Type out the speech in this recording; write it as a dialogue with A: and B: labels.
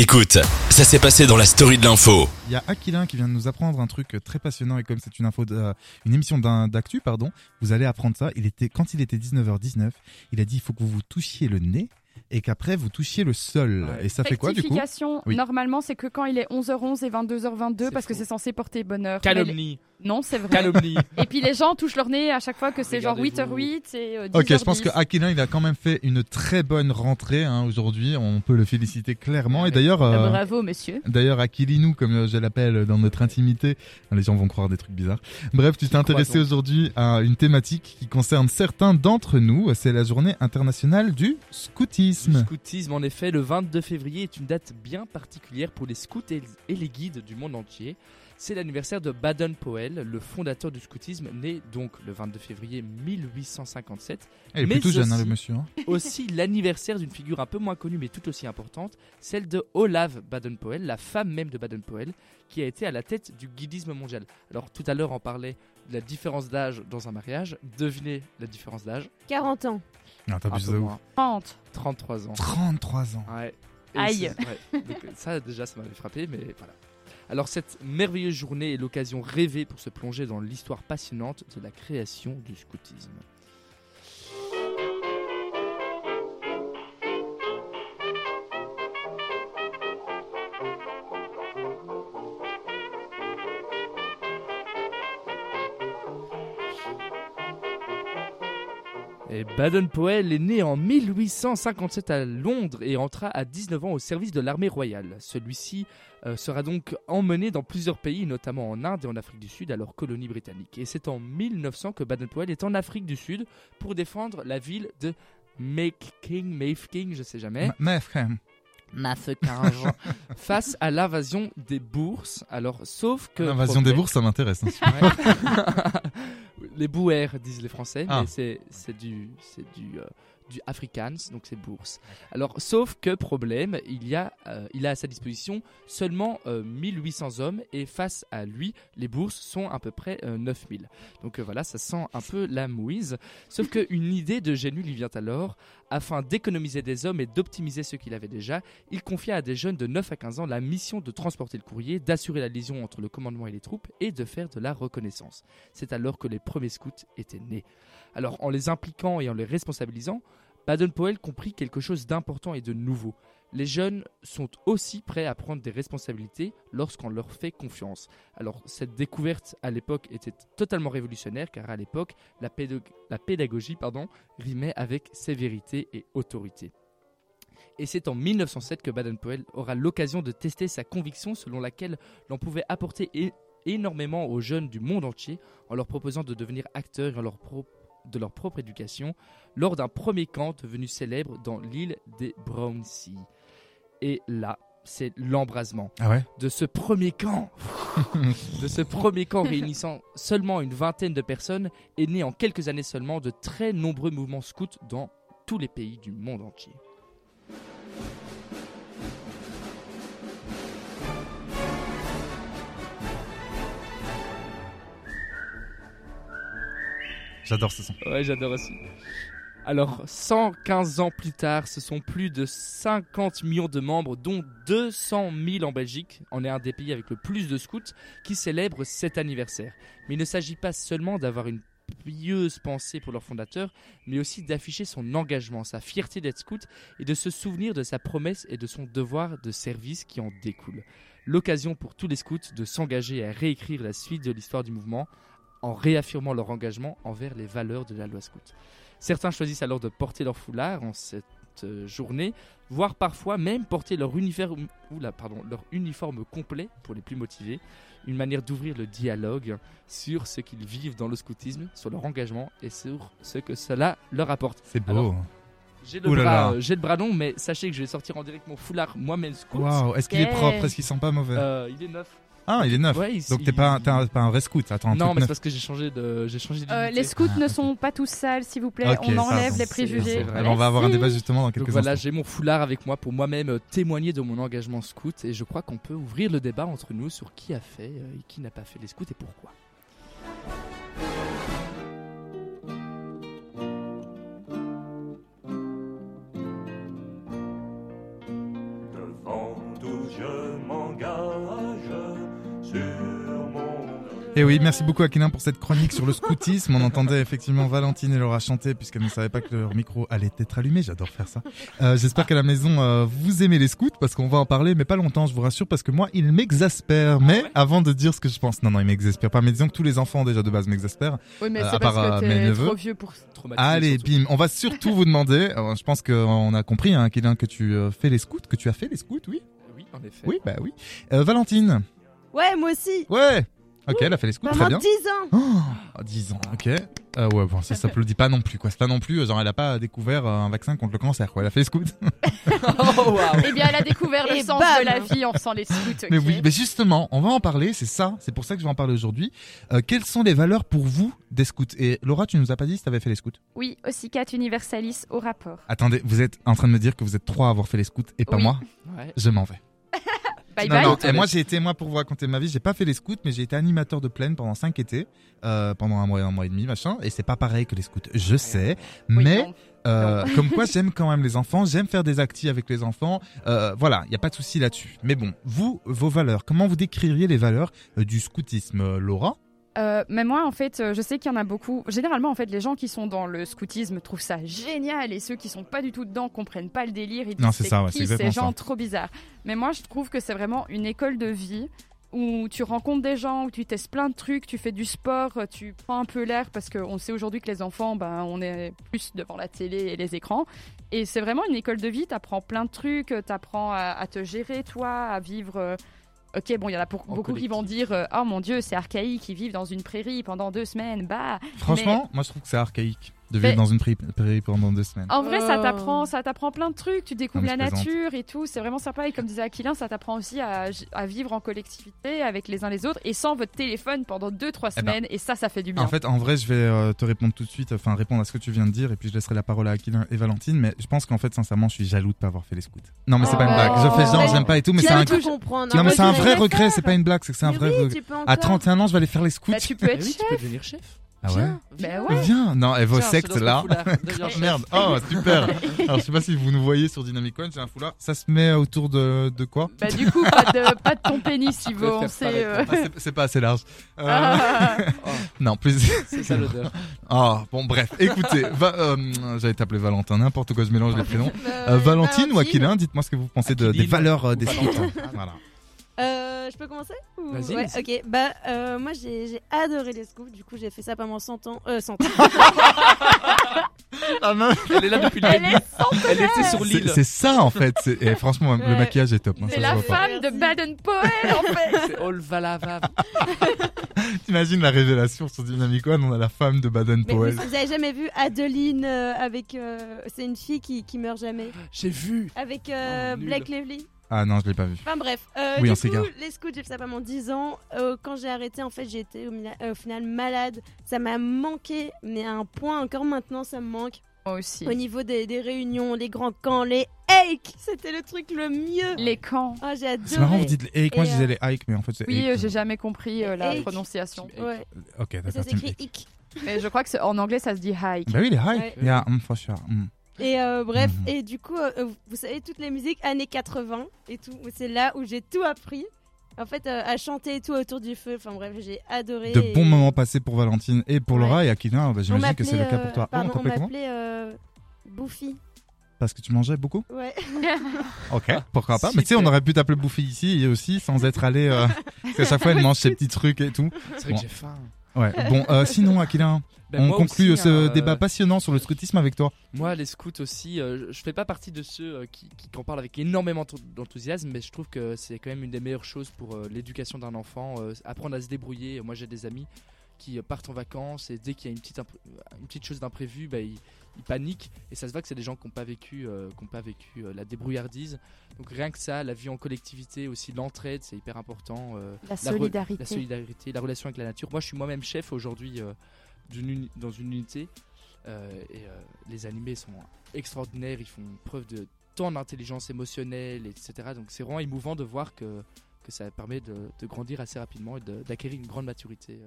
A: Écoute, ça s'est passé dans la story de l'info.
B: Il y a Aquilin qui vient de nous apprendre un truc très passionnant et comme c'est une info, euh, une émission d'actu, pardon, vous allez apprendre ça. Il était quand il était 19h19, il a dit il faut que vous vous touchiez le nez et qu'après vous touchiez le sol.
C: Ouais.
B: Et ça fait quoi du coup?
D: Rectification,
B: Oui.
D: normalement c'est que quand il est 11h11 et 22h22
C: C'est
D: parce que c'est censé porter bonheur. Les-
C: Calomnie.
D: Non, c'est vrai.
C: Calomnie.
D: Et puis les gens touchent leur nez à chaque fois que c'est genre
C: Regardez-vous.
D: 8h08 et euh, 10h10.
B: Ok, je pense que Aquilin il a quand même fait une très bonne rentrée hein, aujourd'hui. On peut le féliciter clairement. Et d'ailleurs,
D: Ah,
B: euh,
D: Bravo monsieur.
B: d'ailleurs Aquilinou comme je l'appelle dans notre intimité, les gens vont croire des trucs bizarres. Bref, tu t'es intéressé aujourd'hui à une thématique qui concerne certains d'entre nous. C'est la journée internationale du
C: Le
B: scoutisme.
C: scoutisme, en effet, le 22 février est une date bien particulière pour les scouts et et les guides du monde entier. C'est l'anniversaire de Baden-Powell, le fondateur du scoutisme, né donc le 22 février 1857.
B: Elle est
C: Mais
B: plutôt jeune, hein,
C: aussi-
B: le monsieur. hein.
C: Aussi l'anniversaire d'une figure un peu moins connue mais tout aussi importante, celle de Olav Baden-Powell, la femme même de Baden-Powell, qui a été à la tête du guidisme mondial. Alors tout à l'heure on parlait de la différence d'âge dans un mariage. Devinez la différence d'âge
E: 40 ans.
B: Non, t'abuses
C: peu
B: de ouf.
C: moins.
D: 30.
C: 33 ans.
B: 33 ans.
C: Ouais. Et
D: Aïe.
C: c'est- ouais. Donc, ça déjà ça m'avait frappé mais voilà. Alors cette merveilleuse journée est l'occasion rêvée pour se plonger dans l'histoire passionnante de la création du scoutisme. Et Baden-Powell est né en 1857 à Londres et entra à 19 ans au service de l'armée royale. Celui-ci euh, sera donc emmené dans plusieurs pays, notamment en Inde et en Afrique du Sud, alors colonie britannique. Et c'est en 1900 que Baden-Powell est en Afrique du Sud pour défendre la ville de Mafeking, Mafeking, je sais jamais.
B: Ma- ma femme.
C: Mafeking. face à l'invasion des bourses. Alors, sauf que.
B: L'invasion des bourses, ça m'intéresse. hein.
C: Ouais. les bouers disent les Français,
B: Ah.
C: mais c'est c'est du c'est du euh, du Afrikaans, donc c'est bourse. Alors, sauf que problème, il y a euh, il a à sa disposition seulement euh, 1800 hommes et face à lui, les bourses sont à peu près euh, 9000. Donc euh, voilà, ça sent un peu la mouise. Sauf qu'une idée de génie lui vient alors. Afin d'économiser des hommes et d'optimiser ceux qu'il avait déjà, il confia à des jeunes de 9 à 15 ans la mission de transporter le courrier, d'assurer la liaison entre le commandement et les troupes et de faire de la reconnaissance. C'est alors que les premiers scouts étaient nés. Alors en les impliquant et en les responsabilisant, Baden-Powell comprit quelque chose d'important et de nouveau. Les jeunes sont aussi prêts à prendre des responsabilités lorsqu'on leur fait confiance. Alors cette découverte à l'époque était totalement révolutionnaire car à l'époque la, pédag- la pédagogie pardon, rimait avec sévérité et autorité. Et c'est en 1907 que Baden-Powell aura l'occasion de tester sa conviction selon laquelle l'on pouvait apporter énormément aux jeunes du monde entier en leur proposant de devenir acteurs de leur propre éducation lors d'un premier camp devenu célèbre dans l'île des Brownsea. Et là, c'est l'embrasement
B: Ah ouais?
C: De ce premier camp, de ce premier camp réunissant seulement une vingtaine de personnes, est né en quelques années seulement de très nombreux mouvements scouts dans tous les pays du monde entier.
B: J'adore ce son.
C: Ouais, j'adore aussi. Alors, 115 ans plus tard, ce sont plus de 50 millions de membres, dont 200 000 en Belgique. On est un des pays avec le plus de scouts qui célèbrent cet anniversaire. Mais il ne s'agit pas seulement d'avoir une pieuse pensée pour leur fondateur, mais aussi d'afficher son engagement, sa fierté d'être scout et de se souvenir de sa promesse et de son devoir de service qui en découle. L'occasion pour tous les scouts de s'engager à réécrire la suite de l'histoire du mouvement en réaffirmant leur engagement envers les valeurs de la loi scout. Certains choisissent alors de porter leur foulard en cette euh, journée, voire parfois même porter leur uniforme, oula, pardon, leur uniforme complet pour les plus motivés. Une manière d'ouvrir le dialogue sur ce qu'ils vivent dans le scoutisme, sur leur engagement et sur ce que cela leur apporte.
B: C'est beau.
C: Alors, J'ai le, bras, euh, j'ai le bras long, mais sachez que je vais sortir en direct mon foulard moi-même scout.
B: Waouh, est-ce qu'il est propre? Est-ce qu'il sent pas mauvais?
C: Euh, il est neuf.
B: Ah, il est neuf.
C: Ouais, il-
B: Donc t'es
C: il-
B: pas, un- t'es un- pas un vrai scout. Attends, un
C: Non,
B: truc
C: mais c'est
B: neuf.
C: parce que j'ai changé de, j'ai changé
D: Euh,
C: d'unité.
D: les scouts ne sont pas tous sales, s'il vous plaît.
B: Ok,
D: On enlève
B: pardon.
D: les
C: C'est
D: préjugés.
C: vrai.
B: Alors, on va avoir un
D: Merci.
B: débat justement dans quelques
C: Donc voilà,
B: instants.
C: j'ai mon foulard avec moi pour moi-même euh, témoigner de mon engagement scout et je crois qu'on peut ouvrir le débat entre nous sur qui a fait euh, et qui n'a pas fait les scouts et pourquoi.
F: Devant tout
E: je m'engage sur mon
B: Et oui, merci beaucoup Aquilin pour cette chronique sur le scoutisme. On entendait effectivement Valentine et Laura chanter puisqu'elles ne savaient pas que leur micro allait être allumé. J'adore faire ça. Euh, J'espère qu'à la maison euh, vous aimez les scouts parce qu'on va en parler, mais pas longtemps, je vous rassure, parce que moi, il m'exaspère. Mais avant de dire ce que je pense, non, non, il m'exaspère pas. Mais disons que tous les enfants déjà de base m'exaspèrent.
D: Oui, mais
B: Euh, à part,
D: parce
B: euh,
D: que
B: mes neveux.
D: trop vieux pour
B: Allez,
C: surtout.
B: bim. On va surtout vous demander. euh, je pense qu'on a compris, hein, Aquilin, que tu euh, fais les scouts, que tu as fait les scouts, oui?
C: Oui, en effet.
B: Oui, bah oui. Euh, Valentine.
F: Ouais, moi aussi.
B: Ouais. Ok, elle a fait les scouts, très
F: Pendant
B: bien.
F: 10 ans.
B: Oh, 10 ans, ok. Euh, ouais, bon, ça s'applaudit pas non plus, quoi. C'est pas non plus, genre, elle a pas découvert euh, un vaccin contre le cancer, quoi. Elle a fait les scouts.
C: Oh, waouh.
D: Eh bien, elle a découvert le
F: Et
D: sens
F: bam
D: de la vie en faisant les scouts.
B: Mais
D: ok
B: oui, mais justement, on va en parler, c'est ça, c'est pour ça que je vais en parler aujourd'hui. Euh, quelles sont les valeurs pour vous des scouts Et Laura, tu nous as pas dit si t'avais fait les scouts
D: Oui, Ossicat Universalis au rapport.
B: Attendez, vous êtes en train de me dire que vous êtes trois à avoir fait les scouts et pas
D: Oui.
B: moi?
C: Ouais.
B: Je m'en vais.
D: Bye
B: non,
D: bye.
B: non, et moi j'ai été, moi pour vous raconter ma vie, j'ai pas fait les scouts, mais j'ai été animateur de plaine pendant cinq étés, euh, pendant un mois, un mois et demi, machin, et c'est pas pareil que les scouts, je sais,
D: Oui,
B: mais
D: non.
B: Euh, comme quoi j'aime quand même les enfants, j'aime faire des actis avec les enfants. Euh, voilà, il y a pas de souci là-dessus. Mais bon, vous, vos valeurs, comment vous décririez les valeurs euh, du scoutisme, euh, Laura?
D: Euh, mais moi, en fait, euh, je sais qu'il y en a beaucoup. Généralement, en fait, les gens qui sont dans le scoutisme trouvent ça génial et ceux qui sont pas du tout dedans comprennent pas le délire. Ils disent
B: Non, c'est ça, ouais,
D: qui ces gens
B: ça.
D: trop bizarres. Mais moi, je trouve que c'est vraiment une école de vie où tu rencontres des gens, où tu testes plein de trucs, tu fais du sport, euh, tu prends un peu l'air parce qu'on sait aujourd'hui que les enfants, ben, on est plus devant la télé et les écrans. Et c'est vraiment une école de vie, tu apprends plein de trucs, tu apprends à, à te gérer, toi, à vivre. Ok, bon, il y en a pour-
C: En
D: beaucoup qui vont dire euh, Oh mon dieu, c'est archaïque, ils vivent dans une prairie pendant deux semaines. Bah,
B: Franchement, moi je trouve que c'est archaïque de
D: Mais-
B: vivre dans une prairie, pendant deux semaines.
D: en vrai, ça
F: Oh.
D: t'apprend, ça t'apprend plein de trucs. Tu découvres
B: Non, mais
D: la nature et tout. C'est vraiment sympa. Et comme disait Aquilin, ça t'apprend aussi à, à vivre en collectivité avec les uns les autres et sans votre téléphone pendant deux trois
B: Eh ben,
D: semaines. et ça, ça fait du bien.
B: En fait, en vrai, je vais euh, te répondre tout de suite, enfin répondre à ce que tu viens de dire, et puis je laisserai la parole à Aquilin et Valentine. Mais je pense qu'en fait, sincèrement, je suis jaloux de pas avoir fait les scouts. Non, mais c'est
D: Oh.
B: pas une blague. Je fais genre, j'aime pas et tout, mais c'est un.
F: tout comprendre.
B: Non, mais
F: Après,
B: c'est un vrai regret. C'est pas une blague, c'est que c'est un
F: Mais
B: vrai
F: oui,
B: regret. À
F: encore.
B: 31 ans, je vais aller faire les scouts.
D: Bah, tu peux être chef.
B: Ah ouais.
C: Viens,
D: Bah ouais.
B: Viens. Non, et vos sectes là. Oh, merde. Oh, super. Alors, je sais pas si vous nous voyez sur Dynamic One, j'ai un foulard. Ça se met autour de, de quoi
D: Bah, du coup, pas de, pas de ton pénis, Ivo. sait. euh,
B: Ah, c'est- C'est pas assez large. Euh,
D: ah.
C: Oh,
B: Non, plus.
C: c'est ça l'odeur.
B: Ah, bon, bref. Écoutez, va, euh, j'allais t'appeler Valentin, n'importe quoi, je mélange les prénoms.
F: Euh,
B: Euh, Valentine ou Aquilin, dites-moi ce que vous pensez de, des valeurs euh, des.
C: Valentin.
B: Voilà.
F: Euh, je peux commencer ou-
C: Vas-y,
F: Ouais, ok. Bah, euh, moi, j'ai adoré les scouts. Du coup, j'ai fait ça pendant 100 ans. Euh, 100 ans.
B: La meuf,
C: Elle est là depuis le
D: Elle est
C: Elle était sur
B: c'est
C: l'île.
B: c'est ça en fait. Et franchement, le maquillage est top. hein,
D: C'est la
B: pas.
D: femme de. Baden-Powell, en fait.
C: C'est All Valava.
B: T'imagines la révélation sur Dynamic One, on a la femme de
F: Mais
B: Baden-Powell.
F: vous, avez jamais vu Adeline euh, avec. euh, c'est une fille qui, qui meurt jamais.
C: J'ai vu.
F: Avec euh,
C: Oh.
F: Blake Lively.
B: Ah non, je l'ai pas vu.
F: Enfin bref. Euh,
B: Oui,
F: du coup, les scouts, j'ai fait ça pendant 10 ans. Euh, quand j'ai arrêté, en fait, j'ai été au, euh, au final malade. Ça m'a manqué, mais à un point encore maintenant, ça me manque.
D: Moi aussi.
F: Au niveau des, des réunions, les grands camps, les hikes, c'était le truc le mieux.
D: Les camps.
F: Ah, j'ai adoré.
B: C'est marrant, vous dites les Hike. Moi, je disais
F: euh,
B: les Hike, mais en fait, c'est
D: Oui, euh, j'ai jamais compris euh, la
F: Hike.
D: prononciation.
F: Ouais,
B: Ok,
F: ça
B: d'accord. team
F: s'écrit
B: Hike.
F: hic.
D: Mais je crois que en anglais, ça se dit hike.
B: Bah oui, les Hike.
F: Ouais.
B: Yeah, mm, for sure. mm.
F: Et euh, bref,
B: Mhm.
F: et du coup, euh, vous savez, toutes les musiques années 80 et tout, c'est là où j'ai tout appris. En fait, euh, à chanter et tout autour du feu. Enfin bref, j'ai adoré.
B: De
F: et-
B: bons moments passés pour Valentine et pour
F: Ouais.
B: Laura et Aquilin. Bah, J'imagine que c'est le cas pour toi.
F: euh,
B: Oh,
F: pardon,
B: on
F: on m'appelait euh, Bouffi.
B: Parce que tu mangeais beaucoup?
F: Ouais.
B: Ok, pourquoi pas. Mais tu sais, on aurait pu t'appeler Bouffy ici et aussi sans être allé. euh, parce qu'à chaque fois, elle mange ses petits trucs et tout.
C: C'est vrai
B: Bon.
C: que j'ai faim.
B: Ouais. Bon, euh, sinon, Aquilin,
C: Ben,
B: on conclut
C: aussi,
B: ce
C: hein,
B: débat
C: euh,
B: passionnant sur le scoutisme avec toi.
C: Moi, les scouts aussi, euh, je fais pas partie de ceux euh, qui, qui en parlent avec énormément d'enthousiasme, mais je trouve que c'est quand même une des meilleures choses pour euh, l'éducation d'un enfant, euh, apprendre à se débrouiller. Moi, j'ai des amis qui partent en vacances et dès qu'il y a une petite, une petite chose d'imprévu, bah, ils, ils paniquent et ça se voit que c'est des gens qui n'ont pas vécu, euh, qui ont pas vécu euh, la débrouillardise. Donc rien que ça, la vie en collectivité, aussi l'entraide, c'est hyper important. euh,
D: La solidarité.
C: la solidarité, la relation avec la nature. Moi, je suis moi-même chef aujourd'hui dans une unité. et les animés sont extraordinaires. Ils font preuve de tant d'intelligence émotionnelle, etc. Donc, c'est vraiment émouvant de voir que, que ça permet de, de grandir assez rapidement et d'acquérir une grande maturité.